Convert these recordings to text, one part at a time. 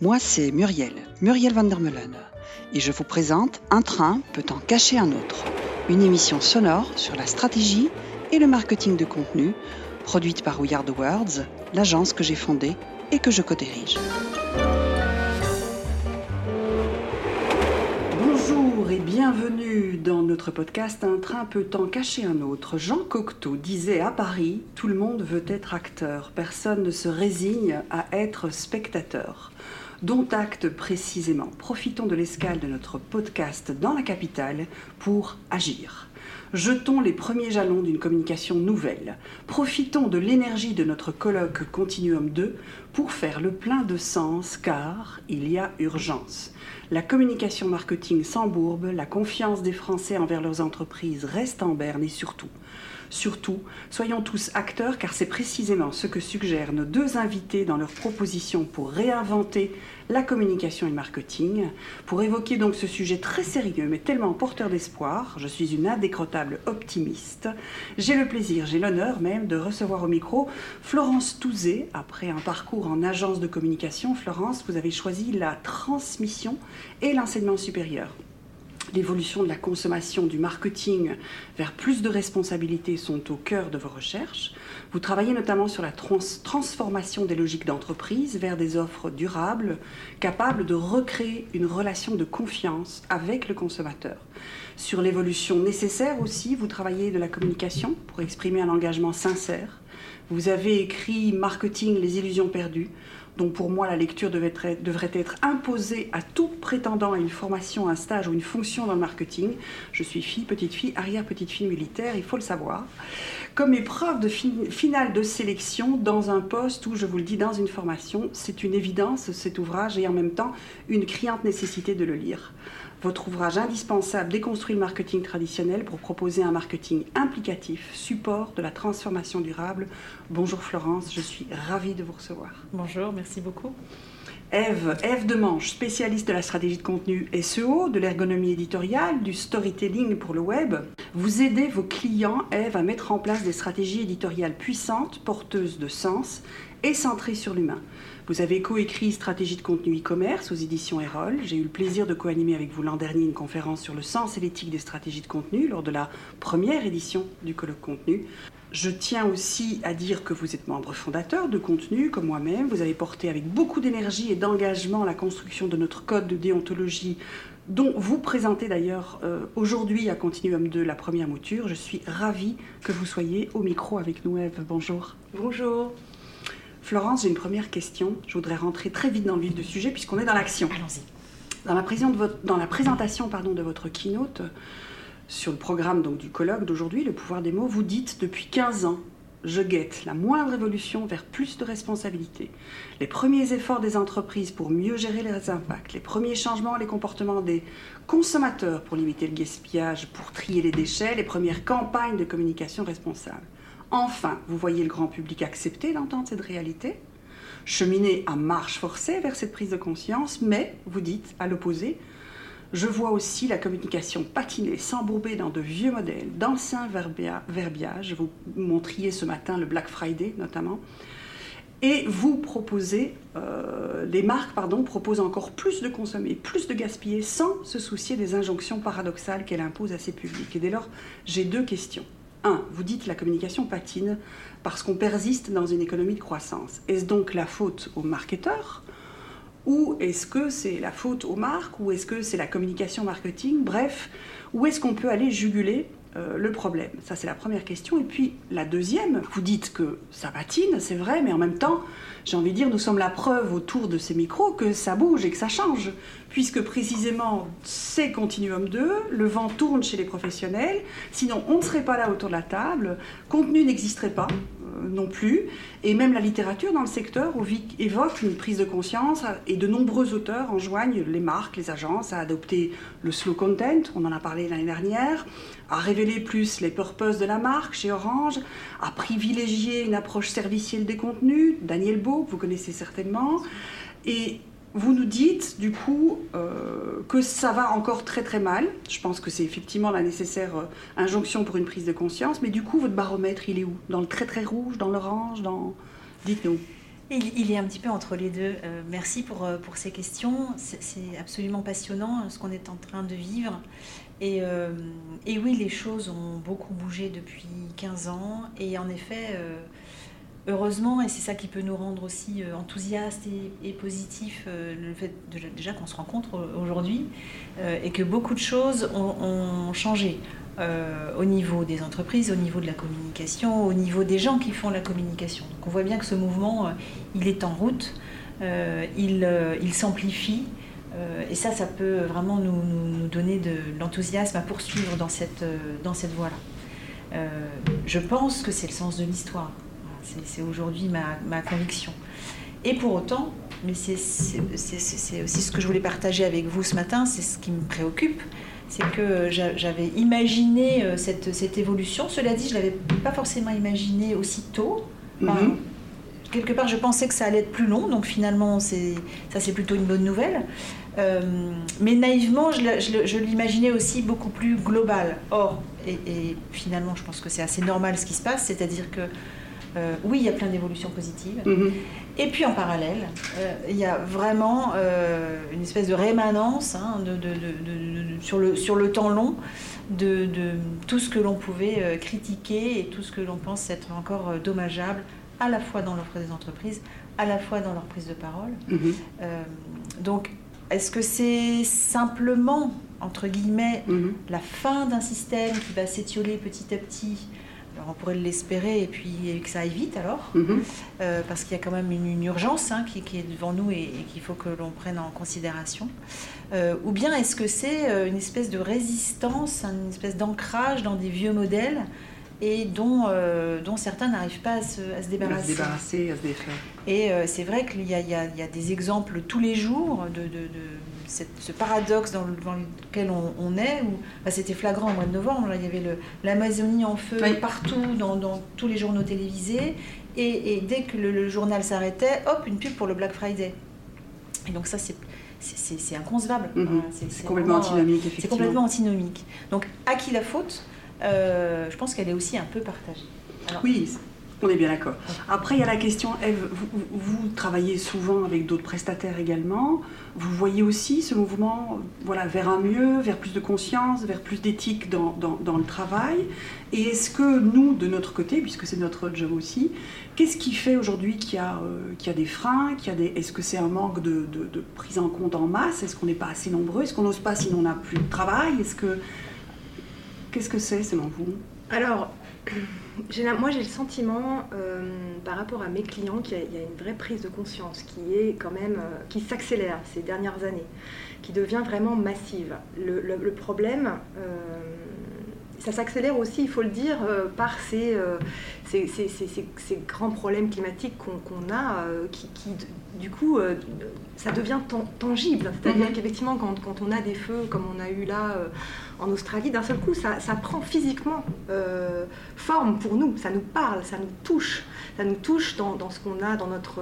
Moi c'est Muriel, Muriel van der Meulen, et je vous présente Un train peut en cacher un autre, une émission sonore sur la stratégie et le marketing de contenu, produite par We Are Words, l'agence que j'ai fondée et que je co-dirige. Et bienvenue dans notre podcast Un train peut en cacher un autre. Jean Cocteau disait à Paris Tout le monde veut être acteur, personne ne se résigne à être spectateur. Dont acte précisément. Profitons de l'escale de notre podcast dans la capitale pour agir. Jetons les premiers jalons d'une communication nouvelle. Profitons de l'énergie de notre colloque Continuum 2 pour faire le plein de sens car il y a urgence. La communication marketing s'embourbe, la confiance des Français envers leurs entreprises reste en berne et surtout, surtout, soyons tous acteurs car c'est précisément ce que suggèrent nos deux invités dans leur proposition pour réinventer la communication et le marketing. Pour évoquer donc ce sujet très sérieux mais tellement porteur d'espoir, je suis une indécrottable optimiste. J'ai le plaisir, j'ai l'honneur même de recevoir au micro Florence Touzé. Après un parcours en agence de communication, Florence, vous avez choisi la transmission et l'enseignement supérieur l'évolution de la consommation, du marketing vers plus de responsabilités sont au cœur de vos recherches. Vous travaillez notamment sur la transformation des logiques d'entreprise vers des offres durables, capables de recréer une relation de confiance avec le consommateur. Sur l'évolution nécessaire aussi, vous travaillez de la communication pour exprimer un engagement sincère. Vous avez écrit Marketing, les illusions perdues, dont pour moi la lecture devrait être, imposée à tout prétendant à une formation, un stage ou une fonction dans le marketing. Je suis fille, petite fille, arrière-petite fille militaire, il faut le savoir. Comme épreuve de finale de sélection dans un poste ou, je vous le dis, dans une formation, c'est une évidence cet ouvrage et en même temps une criante nécessité de le lire votre ouvrage indispensable Déconstruire le marketing traditionnel pour proposer un marketing implicatif, support de la transformation durable. Bonjour Florence, je suis ravie de vous recevoir. Bonjour, merci beaucoup. Eve, Eve Demange, spécialiste de la stratégie de contenu SEO, de l'ergonomie éditoriale, du storytelling pour le web. Vous aidez vos clients, Eve, à mettre en place des stratégies éditoriales puissantes, porteuses de sens et centrées sur l'humain. Vous avez coécrit Stratégie de contenu e-commerce aux éditions Erol. J'ai eu le plaisir de co-animer avec vous l'an dernier une conférence sur le sens et l'éthique des stratégies de contenu lors de la première édition du colloque contenu. Je tiens aussi à dire que vous êtes membre fondateur de contenu, comme moi-même. Vous avez porté avec beaucoup d'énergie et d'engagement la construction de notre code de déontologie dont vous présentez d'ailleurs euh, aujourd'hui à Continuum 2 la première mouture. Je suis ravie que vous soyez au micro avec nous, Eve. Bonjour. Bonjour. Florence, j'ai une première question. Je voudrais rentrer très vite dans le vif du sujet puisqu'on est dans l'action. Allons-y. Dans la, dans la présentation pardon, de votre keynote sur le programme donc, du colloque d'aujourd'hui, Le pouvoir des mots, vous dites depuis 15 ans, je guette la moindre évolution vers plus de responsabilité, les premiers efforts des entreprises pour mieux gérer les impacts, les premiers changements les comportements des consommateurs pour limiter le gaspillage, pour trier les déchets, les premières campagnes de communication responsable. Enfin, vous voyez le grand public accepter d'entendre cette réalité, cheminer à marche forcée vers cette prise de conscience, mais, vous dites, à l'opposé, je vois aussi la communication patiner, s'embourber dans de vieux modèles, d'anciens verbiages. Vous montriez ce matin le Black Friday notamment. Et vous proposez, euh, les marques pardon, proposent encore plus de consommer, plus de gaspiller, sans se soucier des injonctions paradoxales qu'elle impose à ses publics. Et dès lors, j'ai deux questions. 1. Vous dites la communication patine parce qu'on persiste dans une économie de croissance. Est-ce donc la faute aux marketeurs ou est-ce que c'est la faute aux marques ou est-ce que c'est la communication marketing? Bref, où est-ce qu'on peut aller juguler euh, le problème. Ça, c'est la première question. Et puis, la deuxième, vous dites que ça patine, c'est vrai, mais en même temps, j'ai envie de dire, nous sommes la preuve autour de ces micros que ça bouge et que ça change. Puisque précisément, c'est Continuum 2, le vent tourne chez les professionnels, sinon on ne serait pas là autour de la table, contenu n'existerait pas euh, non plus, et même la littérature dans le secteur évoque une prise de conscience et de nombreux auteurs enjoignent les marques, les agences à adopter le slow content, on en a parlé l'année dernière, à révéler plus les purposes de la marque chez Orange, à privilégier une approche servicielle des contenus, Daniel Beau, vous connaissez certainement. Et vous nous dites du coup euh, que ça va encore très très mal. Je pense que c'est effectivement la nécessaire euh, injonction pour une prise de conscience. Mais du coup, votre baromètre, il est où? Dans le très très rouge, dans l'orange. Dites-nous. il, est un petit peu entre les deux. Euh, merci pour, pour ces questions. C'est absolument passionnant ce qu'on est en train de vivre. Et, et, oui, les choses ont beaucoup bougé depuis 15 ans. Et en effet, heureusement, et c'est ça qui peut nous rendre aussi enthousiastes et, positifs, le fait déjà qu'on se rencontre aujourd'hui et que beaucoup de choses ont, changé. Euh, au niveau des entreprises, au niveau de la communication, au niveau des gens qui font la communication. Donc on voit bien que ce mouvement, euh, il est en route, euh, il s'amplifie, et ça, ça peut vraiment nous, nous, donner de l'enthousiasme à poursuivre dans cette, dans cette voie-là. je pense que c'est le sens de l'histoire. C'est aujourd'hui ma, ma, conviction. Et pour autant, mais c'est aussi ce que je voulais partager avec vous ce matin, c'est ce qui me préoccupe, c'est que j'avais imaginé euh, cette, cette, évolution. Cela dit, je ne l'avais pas forcément imaginé aussitôt. Mhm. Quelque part, je pensais que ça allait être plus long, donc finalement, ça c'est plutôt une bonne nouvelle. Euh, mais naïvement, je, l'imaginais aussi beaucoup plus global. Or, et, finalement, je pense que c'est assez normal ce qui se passe, c'est-à-dire que euh, oui, il y a plein d'évolutions positives. Mhm. Et puis en parallèle, euh, il y a vraiment euh, une espèce de rémanence hein, de, sur, le, sur le temps long de, tout ce que l'on pouvait critiquer et tout ce que l'on pense être encore dommageable, à la fois dans l'offre des entreprises, à la fois dans leur prise de parole. Mhm. donc, est-ce que c'est simplement, entre guillemets, mhm. la fin d'un système qui va s'étioler petit à petit? Alors on pourrait l'espérer et puis que ça aille vite alors, mhm. euh, parce qu'il y a quand même une, urgence hein, qui, est devant nous et, qu'il faut que l'on prenne en considération. Euh, ou bien est-ce que c'est euh, une espèce de résistance, une espèce d'ancrage dans des vieux modèles et dont, dont certains n'arrivent pas à se, débarrasser. À se débarrasser, à se défaire. Et c'est vrai qu'il y, y, a des exemples tous les jours de, de ce paradoxe dans, lequel on, est, où bah, c'était flagrant au mois de novembre, là, il y avait l'Amazonie en feu partout, dans, tous les journaux télévisés, et, dès que le, journal s'arrêtait, hop, une pub pour le Black Friday. Et donc ça, c'est inconcevable. Mhm. C'est complètement antinomique, effectivement. C'est complètement antinomique. Donc, à qui la faute? Euh, Je pense qu'elle est aussi un peu partagée. oui, on est bien d'accord. Après, il y a la question, Eve, vous, travaillez souvent avec d'autres prestataires également. Vous voyez aussi ce mouvement voilà, vers un mieux, vers plus de conscience, vers plus d'éthique dans, le travail. Et est-ce que nous, de notre côté, puisque c'est notre job aussi, qu'est-ce qui fait aujourd'hui qu'il y, a, euh, a des freins qu'il des... Est-ce que c'est un manque de, prise en compte en masse? Est-ce qu'on n'est pas assez nombreux? Est-ce qu'on n'ose pas sinon on n'a plus de travail? Est-ce que... Qu'est-ce que c'est selon vous Alors, moi, j'ai le sentiment, euh, par rapport à mes clients, qu'il y, a une vraie prise de conscience qui est quand même, euh, qui s'accélère ces dernières années, qui devient vraiment massive. Le, problème, euh, ça s'accélère aussi, il faut le dire, par ces, ces, grands problèmes climatiques qu'on a, qui, du coup, ça devient tangible. C'est-à-dire mm-hmm. qu'effectivement, quand, quand, on a des feux comme on a eu là en Australie, d'un seul coup, ça, prend physiquement euh, forme pour nous, ça nous parle, ça nous touche, ça nous touche dans, ce qu'on a dans notre,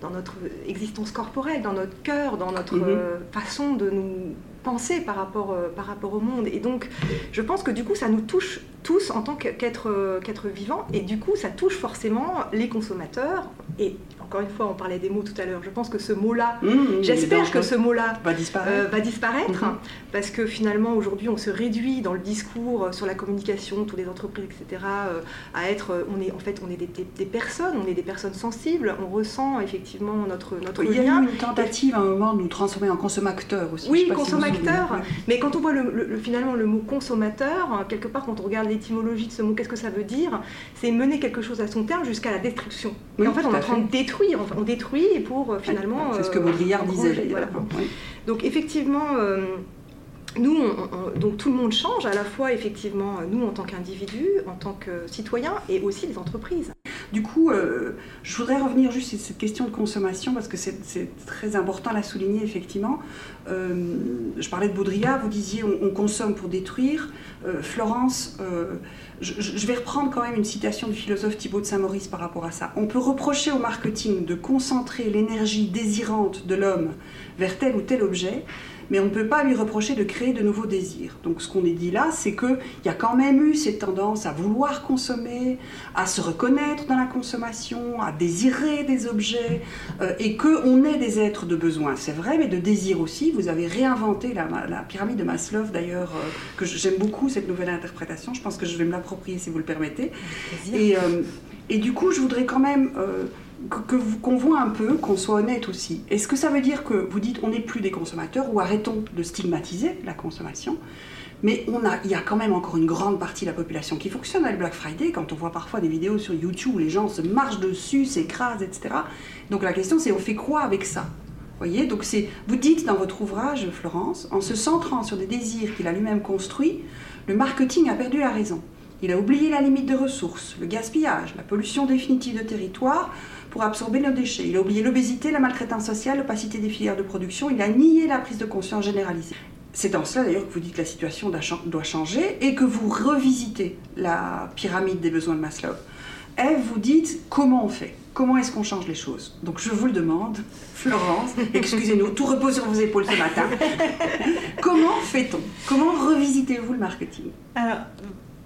dans notre existence corporelle, dans notre cœur, dans notre mhm. euh, façon de nous penser par rapport, euh, par rapport au monde. Et donc, je pense que du coup, ça nous touche tous en tant qu'être qu'être vivant, et du coup, ça touche forcément les consommateurs et encore une fois, on parlait des mots tout à l'heure. Je pense que ce mot-là, mmh, j'espère que ce mot-là va disparaître, euh, va disparaître mmh. parce que finalement, aujourd'hui, on se réduit dans le discours euh, sur la communication, toutes les entreprises, etc., euh, à être, on est en fait, on est des, personnes, on est des personnes sensibles, on ressent effectivement notre notre Il y a eu une tentative à un moment de nous transformer en consommateur aussi. Oui, consommateur. mais quand on voit le, finalement le mot consommateur, quelque part, quand on regarde l'étymologie de ce mot, qu'est-ce que ça veut dire? C'est mener quelque chose à son terme jusqu'à la destruction. et en fait, on est en train de détruire on détruit pour euh, finalement. C'est ce que Baudrillard euh, disait. Donc effectivement. Euh, nous, donc tout le monde change, à la fois effectivement nous en tant qu'individus, en tant que citoyens et aussi les entreprises. Du coup, je voudrais revenir juste sur cette question de consommation parce que c'est très important à la souligner effectivement. je parlais de Baudrillard, vous disiez on, consomme pour détruire. Florence, je, vais reprendre quand même une citation du philosophe Thibaut de Saint-Maurice par rapport à ça. On peut reprocher au marketing de concentrer l'énergie désirante de l'homme vers tel ou tel objet, mais on ne peut pas lui reprocher de créer de nouveaux désirs. Donc ce qu'on est dit là, c'est qu'il y a quand même eu cette tendance à vouloir consommer, à se reconnaître dans la consommation, à désirer des objets, euh, et qu'on est des êtres de besoin, c'est vrai, mais de désir aussi. Vous avez réinventé la, pyramide de Maslow, d'ailleurs, euh, que j'aime beaucoup cette nouvelle interprétation. Je pense que je vais me l'approprier si vous le permettez. Et, euh, et, du coup, je voudrais quand même qu'on voit un peu, qu'on soit honnête aussi. Est-ce que ça veut dire que vous dites on n'est plus des consommateurs ou arrêtons de stigmatiser la consommation mais on a, il y a quand même encore une grande partie de la population qui fonctionne avec Black Friday, quand on voit parfois des vidéos sur YouTube où les gens se marchent dessus, s'écrasent, etc. Donc la question c'est on fait quoi avec ça? Voyez? Donc c'est, vous dites dans votre ouvrage, Florence, en se centrant sur des désirs qu'il a lui-même construits, le marketing a perdu la raison. Il a oublié la limite de ressources, le gaspillage, la pollution définitive de territoire pour absorber nos déchets. Il a oublié l'obésité, la maltraitance sociale, l'opacité des filières de production. Il a nié la prise de conscience généralisée. C'est en cela d'ailleurs que vous dites que la situation doit changer et que vous revisitez la pyramide des besoins de Maslow. Eve, vous dites comment on fait? Comment est-ce qu'on change les choses? Donc je vous le demande, Florence, excusez-nous, tout repose sur vos épaules ce matin. comment fait-on? Comment revisitez-vous le marketing? Alors,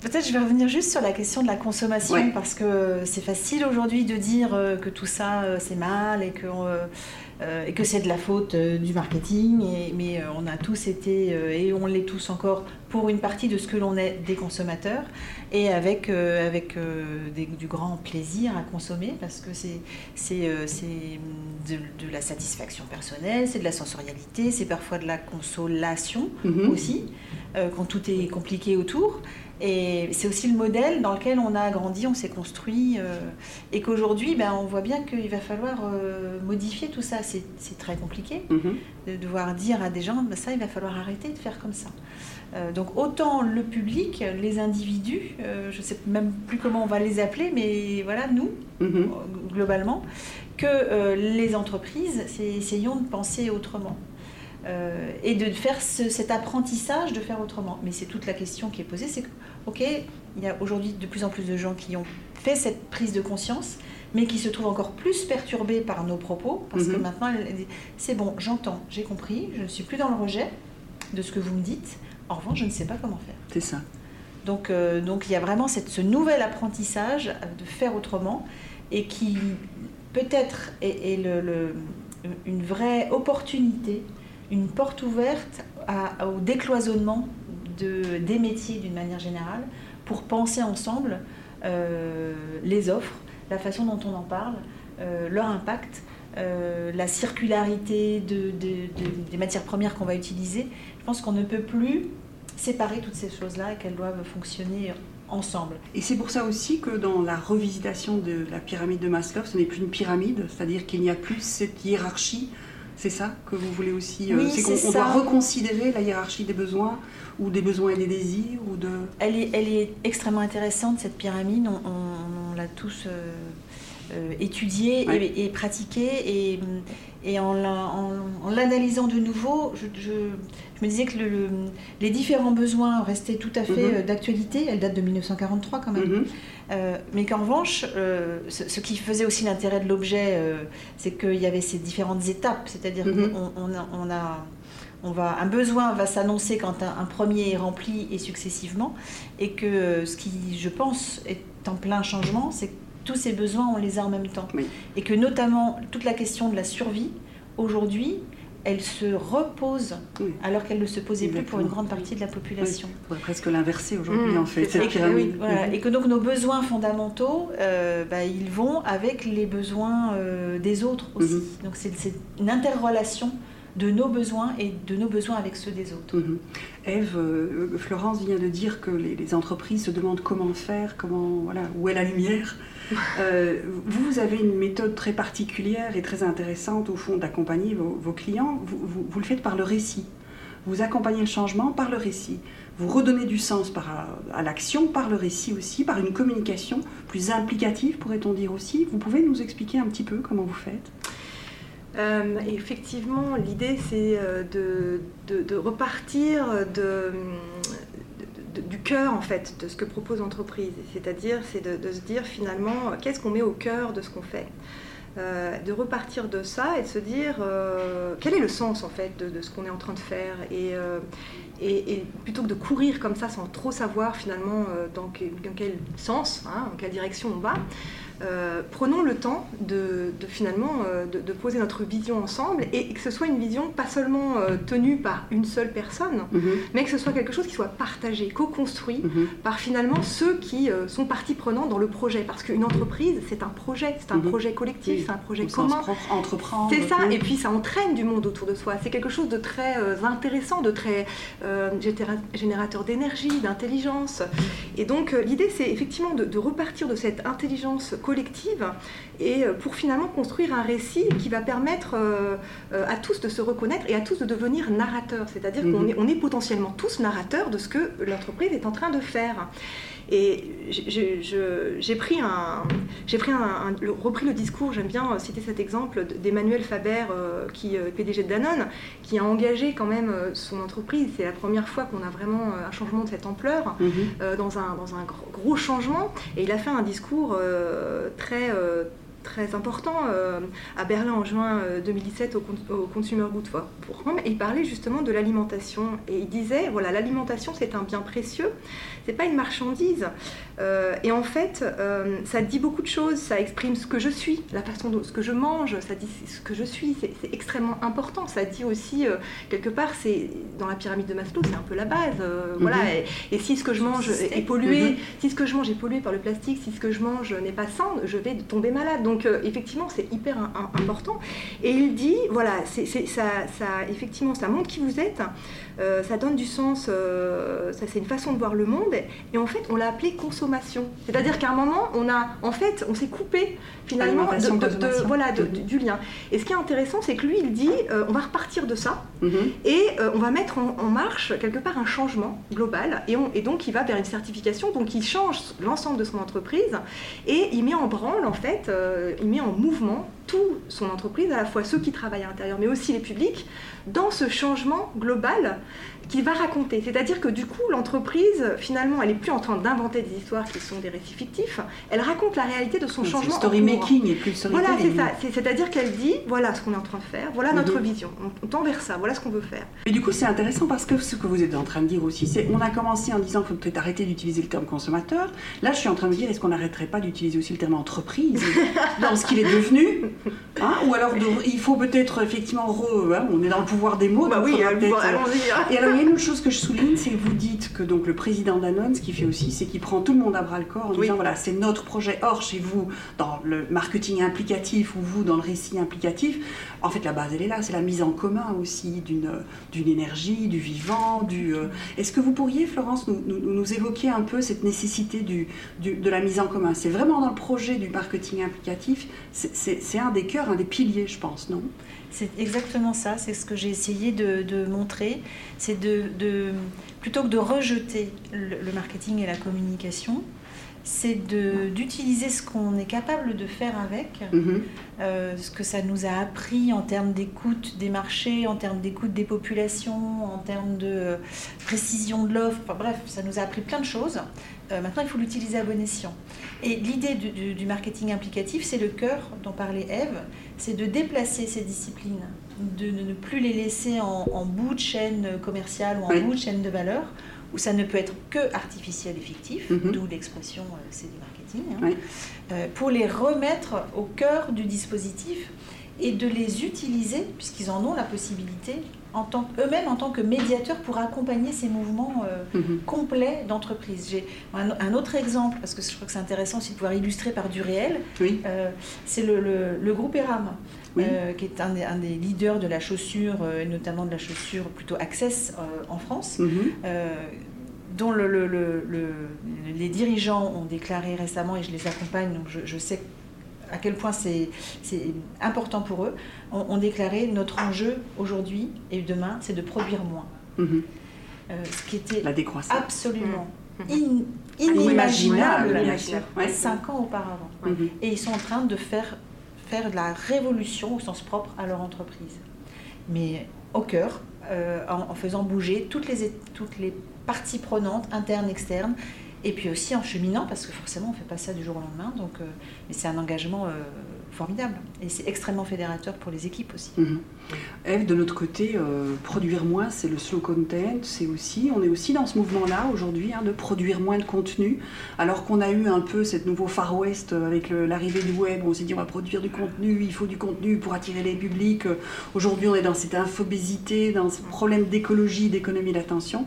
Peut-être je vais revenir juste sur la question de la consommation parce que c'est facile aujourd'hui de dire euh, que tout ça euh, c'est mal et que, euh, et que c'est de la faute du marketing, mais on a tous été et on l'est tous encore pour une partie de ce que l'on est des consommateurs et avec, avec du grand plaisir à consommer parce que c'est de, de, la satisfaction personnelle, c'est de la sensorialité, c'est parfois de la consolation mm-hmm. aussi quand tout est compliqué autour. Et c'est aussi le modèle dans lequel on a grandi, on s'est construit, euh, et qu'aujourd'hui, ben, on voit bien qu'il va falloir euh, modifier tout ça. C'est très compliqué mhm. de devoir dire à des gens, ben, ça, il va falloir arrêter de faire comme ça. Euh, donc autant le public, les individus, je ne sais même plus comment on va les appeler, mais voilà, nous, mhm. globalement, que les entreprises, essayons de penser autrement. Euh, et de faire cet apprentissage de faire autrement. Mais c'est toute la question qui est posée, c'est ok, il y a aujourd'hui de plus en plus de gens qui ont fait cette prise de conscience, mais qui se trouvent encore plus perturbés par nos propos, parce que mhm. maintenant, c'est bon, j'entends, j'ai compris, je ne suis plus dans le rejet de ce que vous me dites, en revanche, je ne sais pas comment faire. C'est ça. Donc, euh, donc il y a vraiment cette, ce nouvel apprentissage de faire autrement, et qui peut-être est, le, une vraie opportunité une porte ouverte au décloisonnement de, des métiers d'une manière générale pour penser ensemble euh, les offres, la façon dont on en parle, euh, leur impact, euh, la circularité des matières premières qu'on va utiliser. Je pense qu'on ne peut plus séparer toutes ces choses-là et qu'elles doivent fonctionner ensemble. Et c'est pour ça aussi que dans la revisitation de la pyramide de Maslow, ce n'est plus une pyramide, c'est-à-dire qu'il n'y a plus cette hiérarchie c'est ça que vous voulez aussi euh, C'est qu'on doit reconsidérer la hiérarchie des besoins ou des besoins et des désirs ou de... elle, est, elle est extrêmement intéressante, cette pyramide. On, l'a tous euh, euh, étudiée et, pratiquée. Et, et en l'analysant de nouveau, je, me disais que les différents besoins restaient tout à fait mhm. euh, d'actualité. Elle date de 1943 quand même. Mhm. Euh, mais qu'en revanche, euh, ce, qui faisait aussi l'intérêt de l'objet, c'est qu'il y avait ces différentes étapes. C'est-à-dire mhm. qu'on on a, on va, un besoin va s'annoncer quand un, premier est rempli et successivement. Et que ce qui, je pense, est en plein changement, c'est tous ces besoins, on les a en même temps. Et que notamment toute la question de la survie, aujourd'hui, elle se repose alors qu'elle ne se posait plus pour une grande partie de la population. on pourrait presque l'inverser aujourd'hui mmh. en fait, cette pyramide. Mmh. Et que donc nos besoins fondamentaux, euh, bah, ils vont avec les besoins euh, des autres aussi. Mmh. Donc c'est une interrelation de nos besoins et de nos besoins avec ceux des autres. Eve, euh, Florence vient de dire que les, les, entreprises se demandent comment faire, comment, voilà, où est la lumière. Euh, vous avez une méthode très particulière et très intéressante, au fond, d'accompagner vos, clients. Vous, le faites par le récit. Vous accompagnez le changement par le récit. Vous redonnez du sens par, à l'action par le récit aussi, par une communication plus implicative, pourrait-on dire aussi. Vous pouvez nous expliquer un petit peu comment vous faites? Euh, effectivement, l'idée c'est euh, de, repartir du cœur en fait de ce que propose l'entreprise. C'est-à-dire, c'est de, se dire finalement, qu'est-ce qu'on met au cœur de ce qu'on fait? De repartir de ça et de se dire quel est le sens en fait de, ce qu'on est en train de faire? Et, et, plutôt que de courir comme ça sans trop savoir finalement dans, quel sens, hein, dans quelle direction on va, euh, prenons le temps de, finalement euh, de, poser notre vision ensemble et que ce soit une vision pas seulement euh, tenue par une seule personne, mhm. mais que ce soit quelque chose qui soit partagé, co-construit mhm. par finalement ceux qui sont partie prenante dans le projet. Parce qu'une entreprise, c'est un projet, c'est un mhm. projet collectif, c'est un projet commun. Entreprendre. C'est ça, et puis ça entraîne du monde autour de soi. C'est quelque chose de très intéressant, de très générateur d'énergie, d'intelligence. Et donc l'idée, c'est effectivement de, de repartir de cette intelligence collective et euh, pour finalement construire un récit qui va permettre euh, euh, à tous de se reconnaître et à tous de devenir narrateurs. C'est-à-dire qu'on mhm. est, on est potentiellement tous narrateurs de ce que l'entreprise est en train de faire. Et j'ai pris, un, pris un, repris le discours, j'aime bien citer cet exemple d'Emmanuel Faber, qui est PDG de Danone, qui a engagé quand même son entreprise. C'est la première fois qu'on a vraiment un changement de cette ampleur, mhm. dans, un, dans un gros changement. Et il a fait un discours très très important euh, à Berlin en juin 2017 euh, au, Consumer Good Forum et il parlait justement de l'alimentation. Et il disait voilà l'alimentation c'est un bien précieux c'est pas une marchandise. Euh, et en fait ça dit beaucoup de choses ça exprime ce que je suis la façon dont ce que je mange ça dit ce que je suis c'est extrêmement important. Ça dit aussi quelque part c'est dans la pyramide de Maslow c'est un peu la base voilà. Mhm. et, si ce que je mange est, pollué mhm. si ce que je mange est pollué par le plastique si ce que je mange n'est pas sain je vais tomber malade. Donc euh, effectivement, c'est hyper important. Et il dit, voilà, c'est, ça, ça, effectivement, ça montre qui vous êtes, euh, ça donne du sens, euh, ça c'est une façon de voir le monde. Et en fait, on l'a appelé consommation. C'est-à-dire qu'à un moment, on a, en fait, on s'est coupé finalement de, voilà, du lien. Et ce qui est intéressant, c'est que lui, il dit, on va repartir de ça mhm. et on va mettre en, marche quelque part un changement global. Et, on, et donc, il va vers une certification. Donc, il change l'ensemble de son entreprise et il met en branle en fait euh, il met en mouvement toute son entreprise, à la fois ceux qui travaillent à l'intérieur, mais aussi les publics, dans ce changement global qu'il va raconter. C'est-à-dire que du coup, l'entreprise, finalement, elle n'est plus en train d'inventer des histoires qui sont des récits fictifs, elle raconte la réalité de son changement. Story making et plus Voilà, c'est ça. C'est-à-dire qu'elle dit, voilà ce qu'on est en train de faire, voilà notre mhm. vision, on tend vers ça, voilà ce qu'on veut faire. Et du coup, c'est intéressant parce que ce que vous êtes en train de dire aussi, c'est on a commencé en disant qu'il faut peut-être arrêter d'utiliser le terme consommateur. Là, je suis en train de dire, est-ce qu'on n'arrêterait pas d'utiliser aussi le terme entreprise dans ce qu'il est devenu hein? Ou alors, il faut peut-être effectivement, hein, on est dans le pouvoir des mots. Bah oui, allons-y. Hein. Et alors, il y a une autre chose que je souligne, c'est que vous dites que donc le président Danone, ce qu'il fait aussi, c'est qu'il prend tout le monde à bras le corps en disant voilà, c'est notre projet. Or, chez vous, dans le marketing implicatif ou vous dans le récit implicatif, en fait, la base, elle est là. C'est la mise en commun aussi d'une énergie, du vivant. Du, euh, Est-ce que vous pourriez, Florence, nous, nous, évoquer un peu cette nécessité du, de la mise en commun? C'est vraiment dans le projet du marketing implicatif, c'est un des cœurs, un des piliers, je pense, non? C'est exactement ça, c'est ce que j'ai essayé de, montrer. C'est de, plutôt que de rejeter le, marketing et la communication, c'est d'utiliser ce qu'on est capable de faire avec, mhm. euh, ce que ça nous a appris en termes d'écoute des marchés, en termes d'écoute des populations, en termes de précision de l'offre, bref, ça nous a appris plein de choses. Euh, maintenant, il faut l'utiliser à bon escient. Et l'idée du, marketing implicatif, c'est le cœur dont parlait Eve, c'est de déplacer ces disciplines, de, ne plus les laisser en, bout de chaîne commerciale ou en bout de chaîne de valeur, où ça ne peut être que artificiel et fictif, mhm. d'où l'expression euh, c'est du marketing, hein. euh, pour les remettre au cœur du dispositif et de les utiliser, puisqu'ils en ont la possibilité, eux-mêmes en tant que médiateurs pour accompagner ces mouvements euh, mhm. complets d'entreprise. J'ai un, autre exemple, parce que je crois que c'est intéressant aussi de pouvoir illustrer par du réel, euh, c'est le, groupe ERAM. Euh, qui est un des, leaders de la chaussure, et notamment de la chaussure plutôt Access en France, mhm. dont les dirigeants ont déclaré récemment, et je les accompagne, donc je, je sais à quel point c'est important pour eux, ont, déclaré notre enjeu aujourd'hui et demain, c'est de produire moins. Mhm. Euh, ce qui était absolument mhm. inimaginable cinq ans auparavant. Mhm. Et ils sont en train de faire, faire de la révolution au sens propre à leur entreprise. Mais au cœur, euh, en, faisant bouger toutes les, toutes les parties prenantes, internes, externes, et puis aussi en cheminant, parce que forcément on ne fait pas ça du jour au lendemain, donc, euh, mais c'est un engagement euh, formidable. Et c'est extrêmement fédérateur pour les équipes aussi. Mhm. Eve, de notre côté, euh, produire moins, c'est le slow content. C'est aussi, on est aussi dans ce mouvement-là aujourd'hui hein, de produire moins de contenu. Alors qu'on a eu un peu cette nouveau Far West avec l'arrivée du web, on s'est dit on va produire du contenu, il faut du contenu pour attirer les publics. Aujourd'hui, on est dans cette infobésité, dans ce problème d'écologie, d'économie d'attention.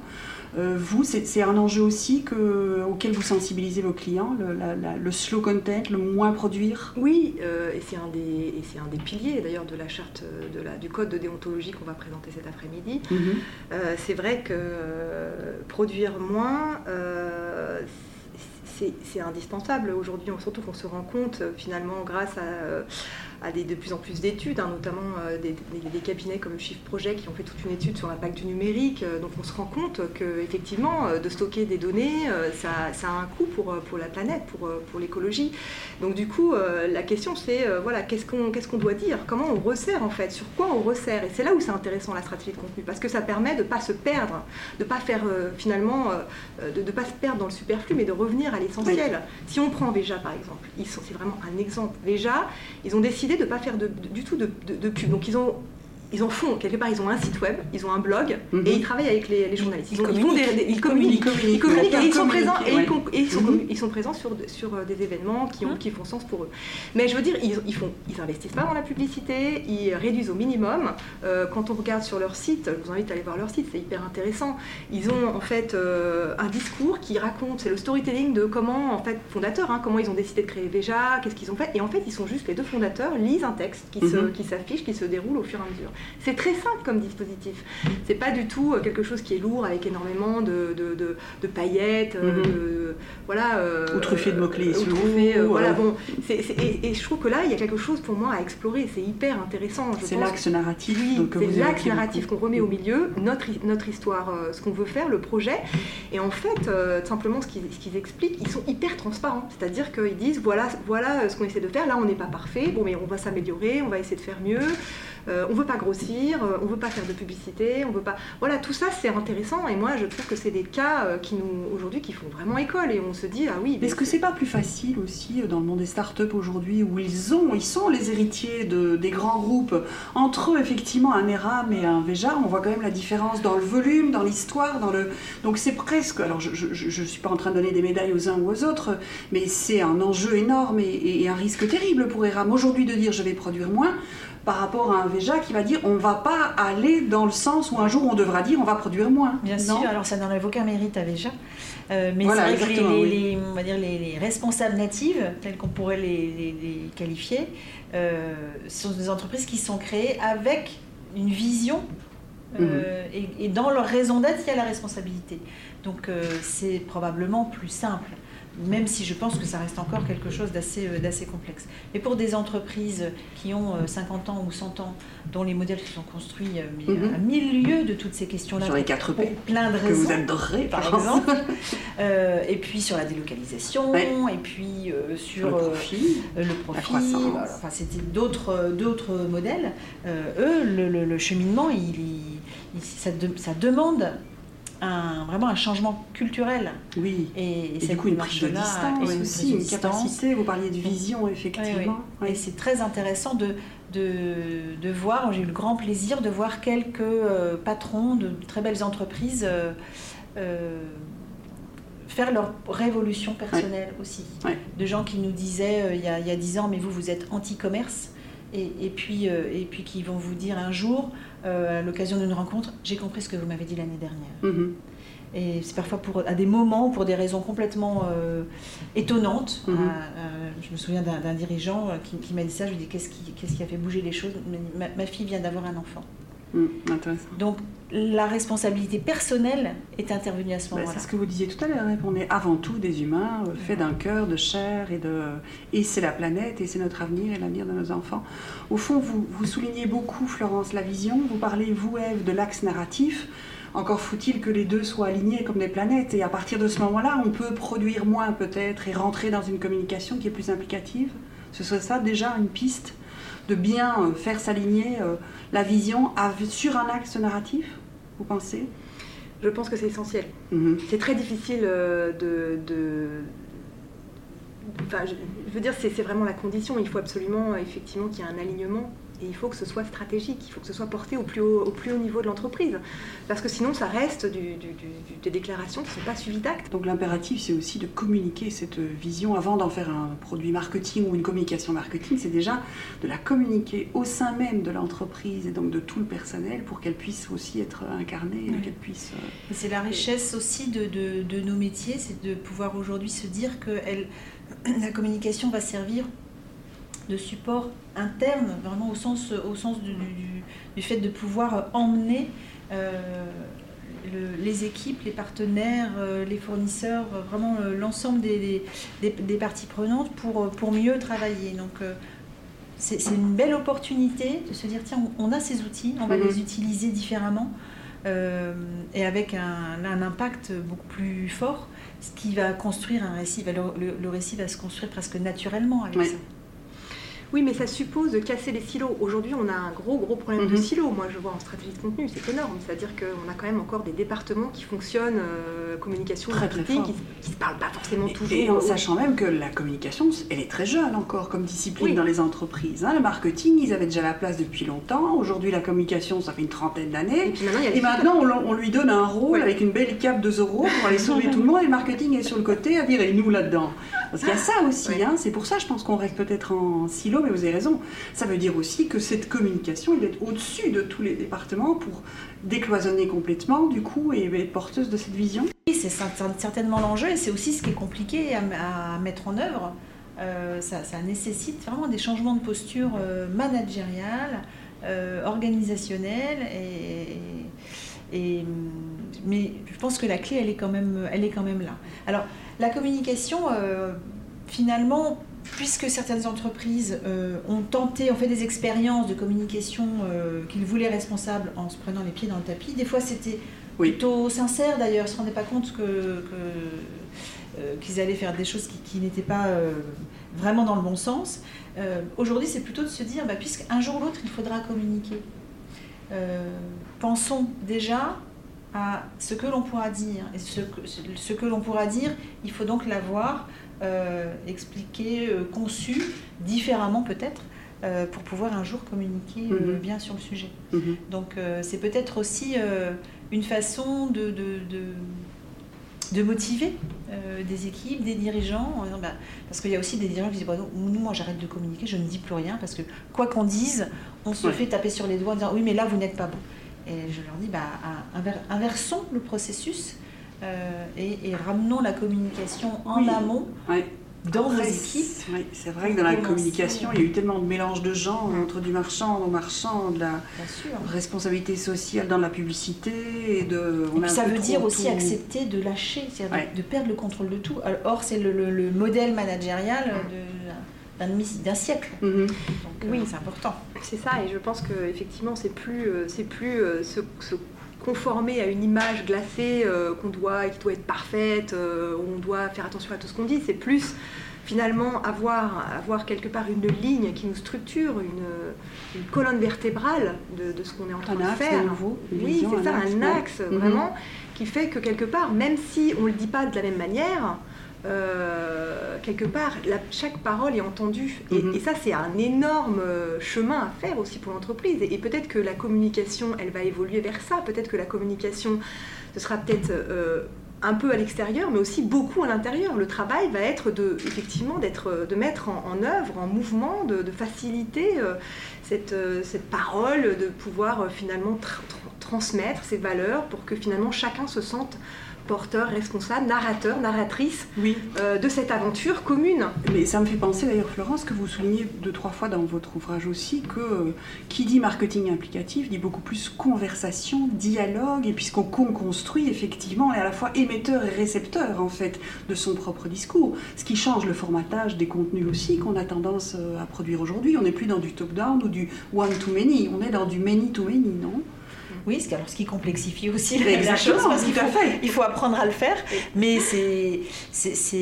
Euh, vous, c'est un enjeu aussi que, auquel vous sensibilisez vos clients, le, slow content, le moins produire? Oui, euh, et c'est un, des, un des piliers d'ailleurs de la charte de la, du code de déontologie qu'on va présenter cet après-midi. Mhm. Euh, c'est vrai que produire moins, c'est indispensable aujourd'hui, surtout qu'on se rend compte finalement grâce à à de plus en plus d'études, hein, notamment euh, des, cabinets comme Shift Project qui ont fait toute une étude sur l'impact du numérique. Euh, donc on se rend compte qu'effectivement, euh, de stocker des données, ça, a un coût pour, pour la planète, pour, pour l'écologie. Donc du coup, la question c'est, voilà, qu'est-ce qu'on qu'est-ce qu'on doit dire? Comment on resserre en fait? Sur quoi on resserre? Et c'est là où c'est intéressant la stratégie de contenu, parce que ça permet de ne pas se perdre, de ne pas faire finalement, de ne pas se perdre dans le superflu, mais de revenir à l'essentiel. Si on prend Veja par exemple, c'est vraiment un exemple. Veja, ils ont décidé de ne pas faire du tout de, de, pub. Donc ils ont ils en font, quelque part, ils ont un site web, ils ont un blog, mhm. et ils travaillent avec les, journalistes. Ils, ils, communiquent, ils, communiquent, ils, communiquent, et ils sont présents, et ils, sont, mhm. ils sont présents sur, sur euh, des événements qui, ont, mhm. qui font sens pour eux. Mais je veux dire, ils, ils, font, ils investissent pas dans la publicité, ils réduisent au minimum. Euh, quand on regarde sur leur site, je vous invite à aller voir leur site, c'est hyper intéressant. Ils ont en fait euh, un discours qui raconte, c'est le storytelling de comment, en fait, fondateurs, hein, comment ils ont décidé de créer Veja, qu'est-ce qu'ils ont fait. Et en fait, ils sont juste les deux fondateurs, lisent un texte qui s'affiche, qui se déroule au fur et à mesure. C'est très simple comme dispositif. C'est pas du tout euh, quelque chose qui est lourd avec énormément de, de, paillettes, euh, mhm. de, voilà. Euh, ou truffé de mots-clés. voilà, bon, et, je trouve que là, il y a quelque chose pour moi à explorer. C'est hyper intéressant. C'est l'axe narratif. Oui, c'est l'axe narratif qu'on remet au milieu, notre, notre histoire, ce qu'on veut faire, le projet. Et en fait, simplement, ce qu'ils expliquent, ils sont hyper transparents. C'est-à-dire qu'ils disent voilà, voilà ce qu'on essaie de faire. Là, on n'est pas parfait. Bon, mais on va s'améliorer, on va essayer de faire mieux. Euh, on veut pas grossir, euh, on veut pas faire de publicité, on veut pas. Voilà, tout ça c'est intéressant et moi je trouve que c'est des cas euh, qui nous aujourd'hui qui font vraiment école et on se dit ah oui. Est-ce que c'est pas plus facile aussi dans le monde des startups aujourd'hui où ils ont, ils sont les héritiers de, des grands groupes entre eux effectivement un ERAM et un Veja, on voit quand même la différence dans le volume, dans l'histoire, dans le. Donc c'est presque. Alors je, ne suis pas en train de donner des médailles aux uns ou aux autres, mais c'est un enjeu énorme et, et un risque terrible pour ERAM aujourd'hui de dire je vais produire moins par rapport à un Veja qui va dire on ne va pas aller dans le sens où un jour on devra dire on va produire moins. Bien sûr, alors ça n'enlève aucun mérite à Veja. Euh, mais c'est vrai que les, on va dire les, responsables natives, tels qu'on pourrait les, qualifier, euh, sont des entreprises qui sont créées avec une vision euh, mhm. et, et, dans leur raison d'être, il y a la responsabilité. Donc c'est probablement plus simple même si je pense que ça reste encore quelque chose d'assez euh, d'assez complexe. Mais pour des entreprises qui ont 50 euh, ans ou 100 ans, dont les modèles se sont construits euh, mais à mhm. mille lieues de toutes ces questions-là, sur les 4 P, plein de raisons, que vous adorez par exemple, et puis sur la délocalisation, et puis sur le profit, le profit enfin, c'était d'autres d'autres modèles. eux, le, cheminement, il, ça, ça demande vraiment un changement culturel. Oui. Et, et, coup une prise de distance aussi, une, capacité. Vous parliez de vision, effectivement. Et c'est très intéressant de, de, de voir, j'ai eu le grand plaisir de voir quelques euh, patrons de très belles entreprises euh, euh, faire leur révolution personnelle aussi. De gens qui nous disaient il y a dix ans, mais vous, vous êtes anti-commerce. Et, et, puis, et puis qui vont vous dire un jour, euh, à l'occasion d'une rencontre, j'ai compris ce que vous m'avez dit l'année dernière. Mhm. Et c'est parfois pour, à des moments, pour des raisons complètement euh, étonnantes. Mhm. je me souviens d'un dirigeant euh, qui, m'a dit ça, je lui ai dit qu'est-ce qui, qui, a fait bouger les choses? Ma, fille vient d'avoir un enfant. Mhm, Donc la responsabilité personnelle est intervenue à ce moment-là. c'est ce que vous disiez tout à l'heure, hein, on est avant tout des humains, faits d'un cœur, de chair, et, de... et c'est la planète, et c'est notre avenir, et l'avenir de nos enfants. Au fond, vous, vous soulignez beaucoup, Florence, la vision, vous parlez, vous, Eve, de l'axe narratif. Encore faut-il que les deux soient alignés comme des planètes. Et à partir de ce moment-là, on peut produire moins peut-être et rentrer dans une communication qui est plus implicative. Ce serait ça déjà une piste de bien euh, faire s'aligner euh, la vision sur un axe narratif, vous pensez Je pense que c'est essentiel. Mhm. C'est très difficile euh, de, enfin, je, veux dire, c'est vraiment la condition. Il faut absolument, effectivement, qu'il y ait un alignement et il faut que ce soit stratégique, il faut que ce soit porté au plus haut, au plus haut niveau de l'entreprise. Parce que sinon, ça reste des déclarations qui ne sont pas suivies d'actes. Donc l'impératif, c'est aussi de communiquer cette vision avant d'en faire un produit marketing ou une communication marketing. C'est déjà de la communiquer au sein même de l'entreprise et donc de tout le personnel pour qu'elle puisse aussi être incarnée qu'elle puisse... Euh, c'est la richesse aussi de, de nos métiers, c'est de pouvoir aujourd'hui se dire que elle, la communication va servir de support interne, vraiment au sens, au sens du, fait de pouvoir emmener euh, les équipes, les partenaires, euh, les fournisseurs, vraiment euh, l'ensemble des, des, parties prenantes pour, pour mieux travailler. Donc c'est une belle opportunité de se dire, tiens, on a ces outils, on va mhm. les utiliser différemment. et avec un, un, impact beaucoup plus fort, ce qui va construire un récit, le, le, récit va se construire presque naturellement avec ça. Oui, mais ça suppose de casser les silos. Aujourd'hui, on a un gros, gros problème de mhm. silos. Moi, je vois en stratégie de contenu, c'est énorme. C'est-à-dire qu'on a quand même encore des départements qui fonctionnent, euh, communication, marketing, qui ne se parlent pas forcément toujours. Et en sachant même que la communication, elle est très jeune encore comme discipline dans les entreprises. Hein. Le marketing, ils avaient déjà la place depuis longtemps. Aujourd'hui, la communication, ça fait une trentaine d'années. Et, maintenant, on, lui donne un rôle avec une belle cape de euros pour aller sauver tout le monde. Et le marketing est sur le côté à virer nous là-dedans. Parce qu'il y a ça aussi. Hein. C'est pour ça, je pense qu'on reste peut-être en silo mais vous avez raison. Ça veut dire aussi que cette communication, elle est au-dessus de tous les départements pour décloisonner complètement, du coup, et être porteuse de cette vision. Oui, c'est certainement l'enjeu, et c'est aussi ce qui est compliqué à, mettre en œuvre. Euh, ça, nécessite vraiment des changements de posture euh, managériale, euh, organisationnelle, mais je pense que la clé, elle est quand même, elle est quand même là. Alors, la communication, finalement, puisque certaines entreprises euh, ont tenté, ont fait des expériences de communication euh, qu'ils voulaient responsables en se prenant les pieds dans le tapis, des fois c'était plutôt sincère d'ailleurs, ils ne se rendaient pas compte que, euh, qu'ils allaient faire des choses qui, n'étaient pas vraiment dans le bon sens. Aujourd'hui, c'est plutôt de se dire, bah, puisqu'un jour ou l'autre, il faudra communiquer. pensons déjà à ce que l'on pourra dire. Et ce que, ce que l'on pourra dire, il faut donc l'avoir euh, expliqué, euh, conçu différemment peut-être, euh, pour pouvoir un jour communiquer mhm. bien sur le sujet. Mhm. Donc c'est peut-être aussi une façon de, de, de, motiver des équipes, des dirigeants, bah, parce qu'il y a aussi des dirigeants qui disent bah, nous, moi j'arrête de communiquer, je ne dis plus rien, parce que quoi qu'on dise, on se fait taper sur les doigts en disant oui mais là vous n'êtes pas bon. Et je leur dis bah, inversons le processus euh, et, ramenons la communication en amont. Dans vos équipes. c'est vrai que dans la communication, il y a eu tellement de mélange de gens entre du marchand, non marchand, de la responsabilité sociale dans la publicité. Et de, ça veut dire aussi accepter de lâcher, de, perdre le contrôle de tout. Or, c'est le, modèle managérial d'un siècle. Mhm. Donc, euh, oui, c'est important. C'est ça, et je pense qu'effectivement, c'est plus, euh, c'est plus ce, ce conformer à une image glacée euh, qu'on doit, qui doit être parfaite, euh, on doit faire attention à tout ce qu'on dit. C'est plus finalement avoir, avoir quelque part une ligne qui nous structure, une, colonne vertébrale de, ce qu'on est en train de faire. Nouveau, oui, c'est ça, un axe, mhm. vraiment, qui fait que quelque part, même si on ne le dit pas de la même manière, euh, quelque part, chaque parole est entendue. Mhm. Et, ça, c'est un énorme euh, chemin à faire aussi pour l'entreprise. Et, peut-être que la communication, elle va évoluer vers ça. Peut-être que la communication, ce sera peut-être euh, un peu à l'extérieur, mais aussi beaucoup à l'intérieur. Le travail va être de, effectivement, d'être, de mettre en, œuvre, en mouvement, de, faciliter cette, cette, parole, de pouvoir finalement transmettre ces valeurs pour que finalement chacun se sente porteur, responsable, narrateur, narratrice oui. Euh, de cette aventure commune. Mais ça me fait penser d'ailleurs, Florence, que vous soulignez deux, trois fois dans votre ouvrage aussi, que euh, qui dit marketing implicatif dit beaucoup plus conversation, dialogue, et puisqu'on construit effectivement, est à la fois émetteur et récepteur en fait de son propre discours, ce qui change le formatage des contenus aussi qu'on a tendance euh, à produire aujourd'hui. On n'est plus dans du top-down ou du one-to-many, on est dans du many-to-many, non? Oui, ce, alors, ce qui complexifie aussi la chose, parce qu'il faut, il faut apprendre à le faire. Mais c'est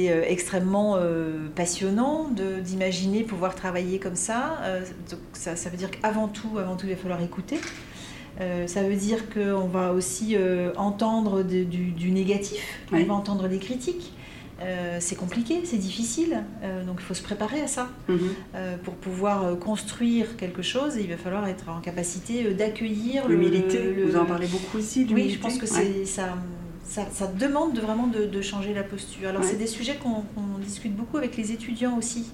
euh, extrêmement euh, passionnant d'imaginer pouvoir travailler comme ça. Euh, ça, ça, veut dire qu'avant tout, avant tout, il va falloir écouter. ça veut dire qu'on va aussi entendre du, négatif, on va entendre des critiques. Euh, c'est compliqué, c'est difficile, euh, donc il faut se préparer à ça. Mhm. Euh, pour pouvoir construire quelque chose, il va falloir être en capacité d'accueillir L'humilité, le- vous en parlez beaucoup aussi, Oui, je pense que Ouais. ça, ça, ça demande de, vraiment de, de changer la posture. Alors Ouais. c'est des sujets qu'on discute beaucoup avec les étudiants aussi,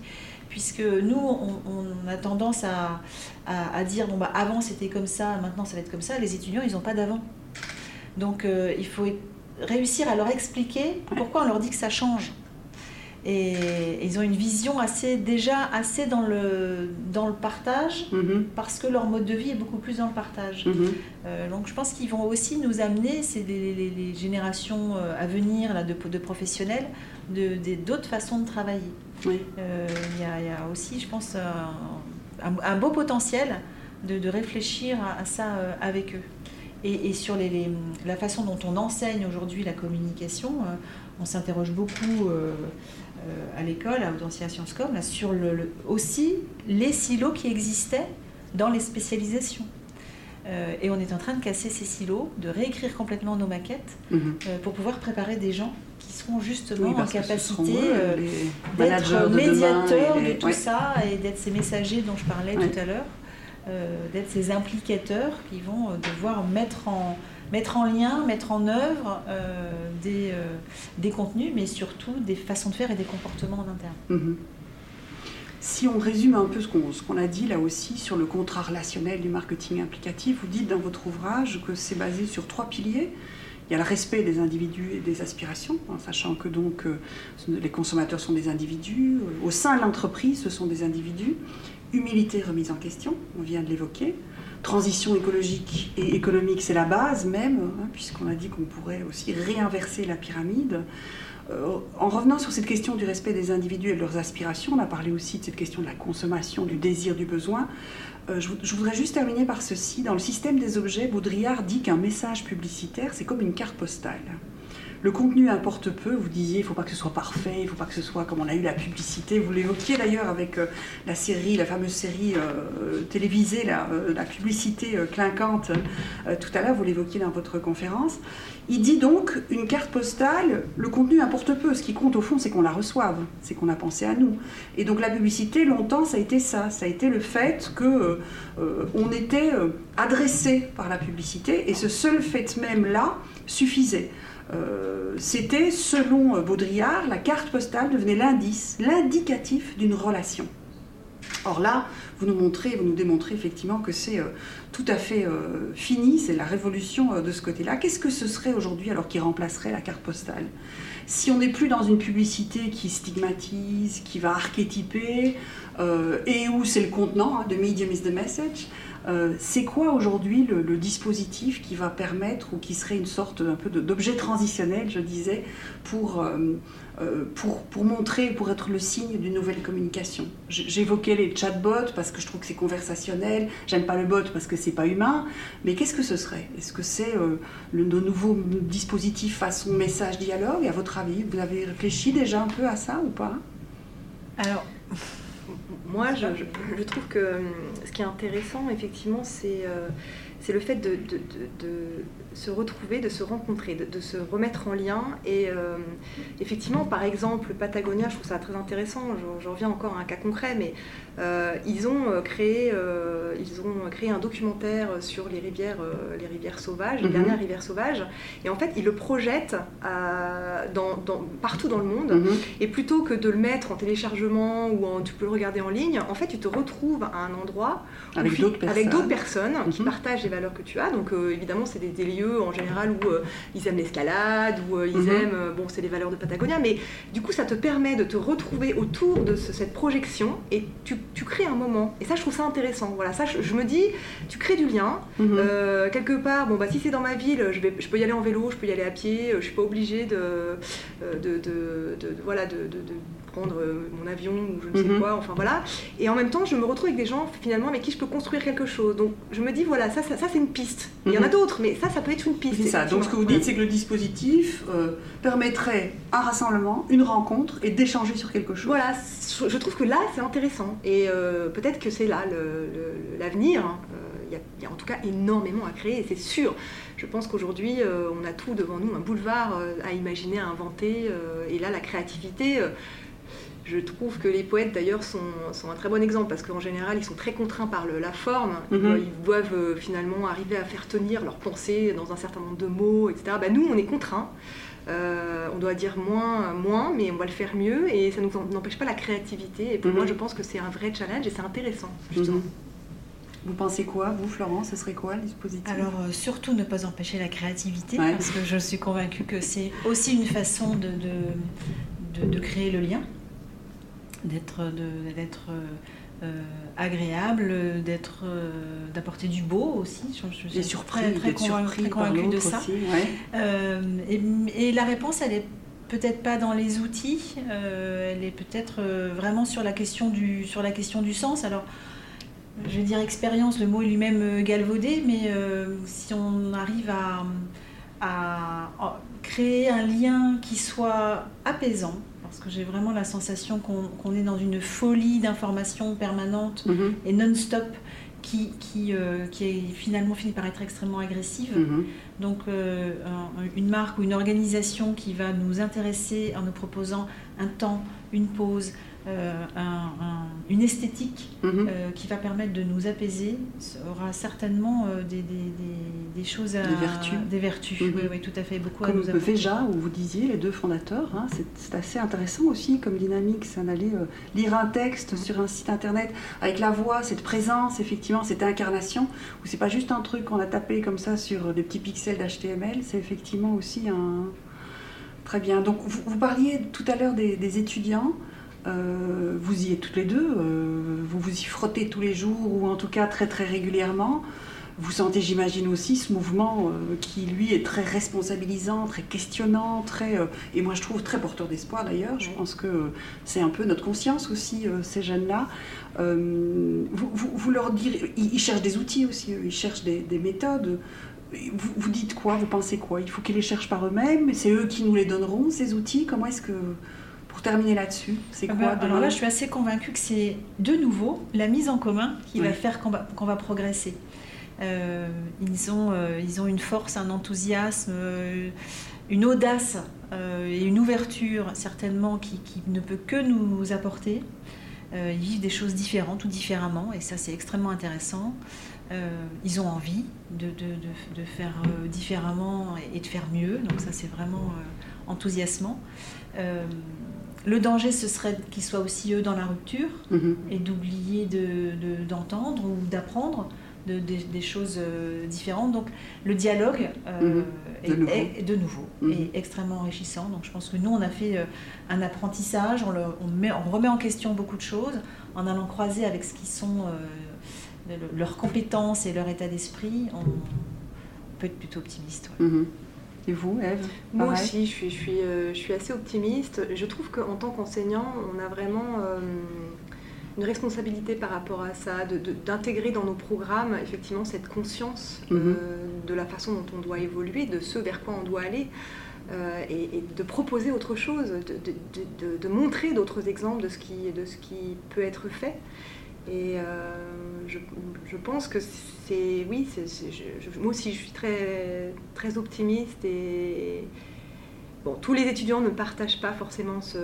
puisque nous on, on a tendance à, à- à dire bon bah avant c'était comme ça, maintenant ça va être comme ça. Les étudiants ils n'ont pas d'avant, donc euh, il faut réussir à leur expliquer pourquoi on leur dit que ça change. Et ils ont une vision assez déjà assez dans le dans le partage Mhm, parce que leur mode de vie est beaucoup plus dans le partage. mhm. Euh, donc je pense qu'ils vont aussi nous amener, c'est les, les- les générations euh, à venir là, de, de professionnels, de- de- d'autres façons de travailler. Oui. Euh, Il y, a- il y a aussi, je pense, un, beau potentiel de, de réfléchir à, à ça avec eux. Et, et sur les, les- la façon dont on enseigne aujourd'hui la communication, euh, on s'interroge beaucoup euh, euh, à l'école, à Audencia Sciences Com, là, sur le, le- aussi les silos qui existaient dans les spécialisations. Euh, et on est en train de casser ces silos, de réécrire complètement nos maquettes Mhm. euh, pour pouvoir préparer des gens qui seront justement Oui, en capacité euh, d'être de demain médiateurs les- de tout ouais. ça et d'être ces messagers dont je parlais Ouais. tout à l'heure, d'être ces implicateurs qui vont euh, devoir mettre en, mettre en lien, mettre en œuvre euh, des, euh, des contenus, mais surtout des façons de faire et des comportements en interne. Mhm. Si on résume un peu ce qu'on a dit là aussi sur le contrat relationnel du marketing implicatif, vous dites dans votre ouvrage que c'est basé sur trois piliers. Il y a le respect des individus et des aspirations, en sachant que donc euh, les consommateurs sont des individus, euh, au sein de l'entreprise ce sont des individus. Humilité, remise en question, on vient de l'évoquer. Transition écologique et économique, c'est la base même, hein, puisqu'on a dit qu'on pourrait aussi réinverser la pyramide. Euh, en revenant sur cette question du respect des individus et de leurs aspirations, on a parlé aussi de cette question de la consommation, du désir, du besoin. Euh, je, je voudrais juste terminer par ceci. Dans le système des objets, Baudrillard dit qu'un message publicitaire, c'est comme une carte postale. Le contenu importe peu, vous disiez, il ne faut pas que ce soit parfait, il ne faut pas que ce soit comme on a eu la publicité. Vous l'évoquiez d'ailleurs avec euh, la série, la fameuse série euh, télévisée, la, euh, publicité euh, clinquante, euh, tout à l'heure, vous l'évoquiez dans votre conférence. Il dit donc, une carte postale, le contenu importe peu. Ce qui compte au fond, c'est qu'on la reçoive, c'est qu'on a pensé à nous. Et donc la publicité, longtemps, ça a été ça. Ça a été le fait que euh, euh, on était euh, adressé par la publicité, et ce seul fait même-là suffisait. Euh, C'était, selon Baudrillard, la carte postale devenait l'indice, l'indicatif d'une relation. Or là, vous nous montrez, vous nous démontrez effectivement que c'est euh, tout à fait euh, fini, c'est la révolution de ce côté-là. Qu'est-ce que ce serait aujourd'hui alors qui remplacerait la carte postale? Si on n'est plus dans une publicité qui stigmatise, qui va archétyper, et où c'est le contenant, hein, the medium is the message, euh, c'est quoi aujourd'hui le, dispositif qui va permettre ou qui serait une sorte un peu d'objet transitionnel, je disais, pour, euh, euh, pour, pour montrer, pour être le signe d'une nouvelle communication? J'évoquais les chatbots parce que je trouve que c'est conversationnel, j'aime pas le bot parce que c'est pas humain, mais qu'est-ce que ce serait? Est-ce que c'est le, le nouveau dispositif façon message-dialogue? À votre avis, vous avez réfléchi déjà un peu à ça ou pas? Alors, Moi, je, trouve que hum, ce qui est intéressant, effectivement, c'est euh, le fait de, se retrouver, de se rencontrer, de, se remettre en lien. Et euh, effectivement, par exemple, Patagonia, je trouve ça très intéressant. Je, je reviens encore à un cas concret, mais euh, ils, ont euh, créé, euh, ils ont créé un documentaire sur les rivières, euh, les rivières sauvages, les Mhm. dernières rivières sauvages. Et en fait, ils le projettent euh, dans- dans- partout dans le monde. Mhm. Et plutôt que de le mettre en téléchargement ou en, tu peux le regarder en ligne, en fait, tu te retrouves à un endroit Avec d'autres personnes. qui Mhm. partagent les valeurs que tu as. Donc, euh, évidemment, c'est des, des lieux en général où euh, ils aiment l'escalade, où euh, ils aiment, euh, bon, c'est les valeurs de Patagonia, mais du coup, ça te permet de te retrouver autour de ce- cette projection et tu, tu crées un moment. Et ça, je trouve ça intéressant. Voilà, ça, je, je me dis, tu crées du lien. Mhm. Euh, quelque part, bon bah si c'est dans ma ville, je, vais, je peux y aller en vélo, je peux y aller à pied, euh, je suis pas obligée de, euh, de, de- de- de- voilà, de prendre euh, mon avion ou je ne sais Mhm. quoi, enfin voilà. Et en même temps, je me retrouve avec des gens finalement avec qui je peux construire quelque chose. Donc je me dis voilà, ça, ça, ça, c'est une piste. Il y en a Mhm. d'autres, mais ça, ça peut être une piste. C'est ça. Donc ce que vous dites, c'est que le dispositif euh, permettrait un rassemblement, une rencontre et d'échanger sur quelque chose. Voilà, je trouve que là, c'est intéressant. Et euh, peut-être que c'est là l'avenir. hein. Il y, a en tout cas énormément à créer, et c'est sûr. Je pense qu'aujourd'hui, on a tout devant nous, un boulevard à imaginer, à inventer, et là, la créativité je trouve que les poètes d'ailleurs sont, un très bon exemple parce qu'en général ils sont très contraints par la forme. Mhm. Ils doivent finalement arriver à faire tenir leurs pensées dans un certain nombre de mots, etc. Bah, nous on est contraints. Euh, on doit dire moins, moins, mais on va le faire mieux et ça ne nous n'empêche pas la créativité. Et pour mhm. moi, je pense que c'est un vrai challenge et c'est intéressant, justement. Mhm. Vous pensez quoi, vous, Florence? Ce serait quoi le dispositif? Alors, euh, surtout ne pas empêcher la créativité, parce que je suis convaincue que c'est aussi une façon de, de, de, créer le lien, d'être euh, agréable, d'être, euh, d'apporter du beau aussi. Je, suis surpris, très, très, convaincue de ça. Euh, et, la réponse, elle est peut-être pas dans les outils, elle est peut-être vraiment sur la question du sur la question du sens. Alors, je vais dire expérience, le mot est lui-même galvaudé, mais si on arrive à, à créer un lien qui soit apaisant, parce que j'ai vraiment la sensation qu'on est dans une folie d'informations permanentes mhm. et non-stop qui, qui, euh, qui, est finalement fini par être extrêmement agressive. Mhm. Donc euh, une marque ou une organisation qui va nous intéresser en nous proposant un temps, une pause, euh, une esthétique mhm. euh, qui va permettre de nous apaiser aura certainement euh, des, des, des, choses à, des vertus, des vertus. Mhm. Oui, oui, tout à fait beaucoup comme à nous Veja où vous disiez les deux fondateurs hein, c'est assez intéressant aussi comme dynamique c'est d'aller lire un texte sur un site internet avec la voix cette présence effectivement cette incarnation où c'est pas juste un truc qu'on a tapé comme ça sur des petits pixels d'HTML c'est effectivement aussi un très bien donc vous, parliez tout à l'heure des étudiants euh, vous y êtes toutes les deux, euh, vous vous y frottez tous les jours ou en tout cas très très régulièrement. Vous sentez, j'imagine aussi, ce mouvement euh, qui, lui, est très responsabilisant, très questionnant, très, et moi je trouve très porteur d'espoir d'ailleurs. Je pense que c'est un peu notre conscience aussi, ces jeunes-là. Vous, vous, leur direz, ils, cherchent des outils aussi, ils cherchent des, des méthodes. Vous, vous, dites quoi? Vous pensez quoi? Il faut qu'ils les cherchent par eux-mêmes? C'est eux qui nous les donneront, ces outils? Comment est-ce que pour terminer là-dessus, c'est ah quoi bah, Alors là, je suis assez convaincue que c'est de nouveau la mise en commun qui va faire qu'on va, progresser. Euh, ils, ont, euh, ils ont une force, un enthousiasme, euh, une audace et une ouverture certainement qui, ne peut que nous apporter. ils vivent des choses différentes ou différemment et ça c'est extrêmement intéressant. ils ont envie de, de, de faire différemment et de faire mieux, donc ça c'est vraiment enthousiasmant. Le danger, ce serait qu'ils soient aussi eux dans la rupture mhm. et d'oublier d'entendre de, ou d'apprendre des choses euh, différentes. Donc le dialogue euh, mhm. est, de nouveau, mhm. est extrêmement enrichissant. Donc je pense que nous, on a fait euh, un apprentissage, on, on, remet en question beaucoup de choses en allant croiser avec ce qui sont leurs compétences et leur état d'esprit. On, peut être plutôt optimiste. Et vous, Eve Moi aussi, je suis, je, suis, euh, je suis assez optimiste. Je trouve qu'en tant qu'enseignant, on a vraiment euh, une responsabilité par rapport à ça, d'intégrer dans nos programmes effectivement cette conscience euh, mhm. de la façon dont on doit évoluer, de ce vers quoi on doit aller. et, de proposer autre chose, de, de montrer d'autres exemples de ce, qui, de ce qui peut être fait. Et je, je, pense que c'est. Oui, moi aussi, je suis très, très optimiste et. Bon, tous les étudiants ne partagent pas forcément ce,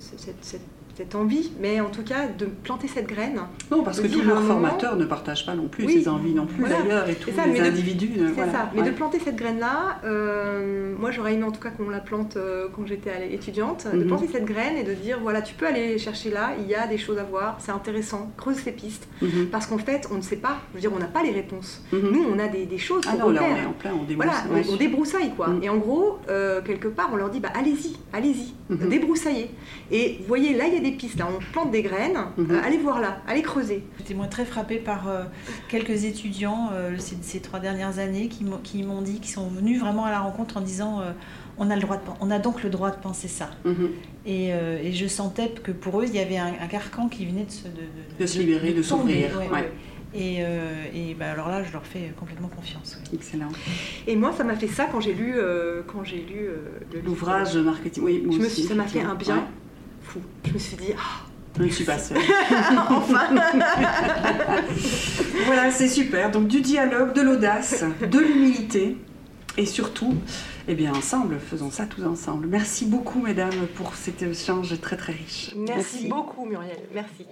cette cette envie, mais en tout cas de planter cette graine. Non, parce que tous leurs formateurs ne partagent pas non plus ces envies non plus d'ailleurs, et tous les individus. C'est ça, mais de planter cette graine-là, euh, moi j'aurais aimé en tout cas qu'on la plante euh, quand j'étais étudiante, de mhm. planter cette graine et de dire voilà, tu peux aller chercher là, il y a des choses à voir, c'est intéressant, creuse ces pistes, mhm. parce qu'en fait on ne sait pas, je veux dire, on n'a pas les réponses. Mhm. Nous on a des, des choses ah là, on est en plein, on débroussaille. Voilà, on, débroussaille quoi. Et en gros, euh, quelque part, on leur dit bah allez-y, allez-y, débroussaillez. Et vous voyez, là il y a des pistes, là, on plante des graines, mhm. euh, allez voir là, allez creuser. J'étais moi très frappée par euh, quelques étudiants euh, ces, trois dernières années qui m'ont dit, qui sont venus vraiment à la rencontre en disant on a, le droit de, on a donc le droit de penser ça. Mhm. Et, je sentais que pour eux, il y avait un, carcan qui venait de se, de, se libérer, de, s'ouvrir. Et, et bah, alors là, je leur fais complètement confiance. Excellent. Et moi, ça m'a fait ça quand j'ai lu, quand j'ai lu l'ouvrage marketing. Oui, je me suis, ça m'a fait un bien. Je me suis dit, ah, Je ne suis pas seule. enfin Voilà, c'est super. Donc du dialogue, de l'audace, de l'humilité et surtout, eh bien ensemble, faisons ça tous ensemble. Merci beaucoup mesdames pour cet échange très très riche. Merci, beaucoup Muriel, merci.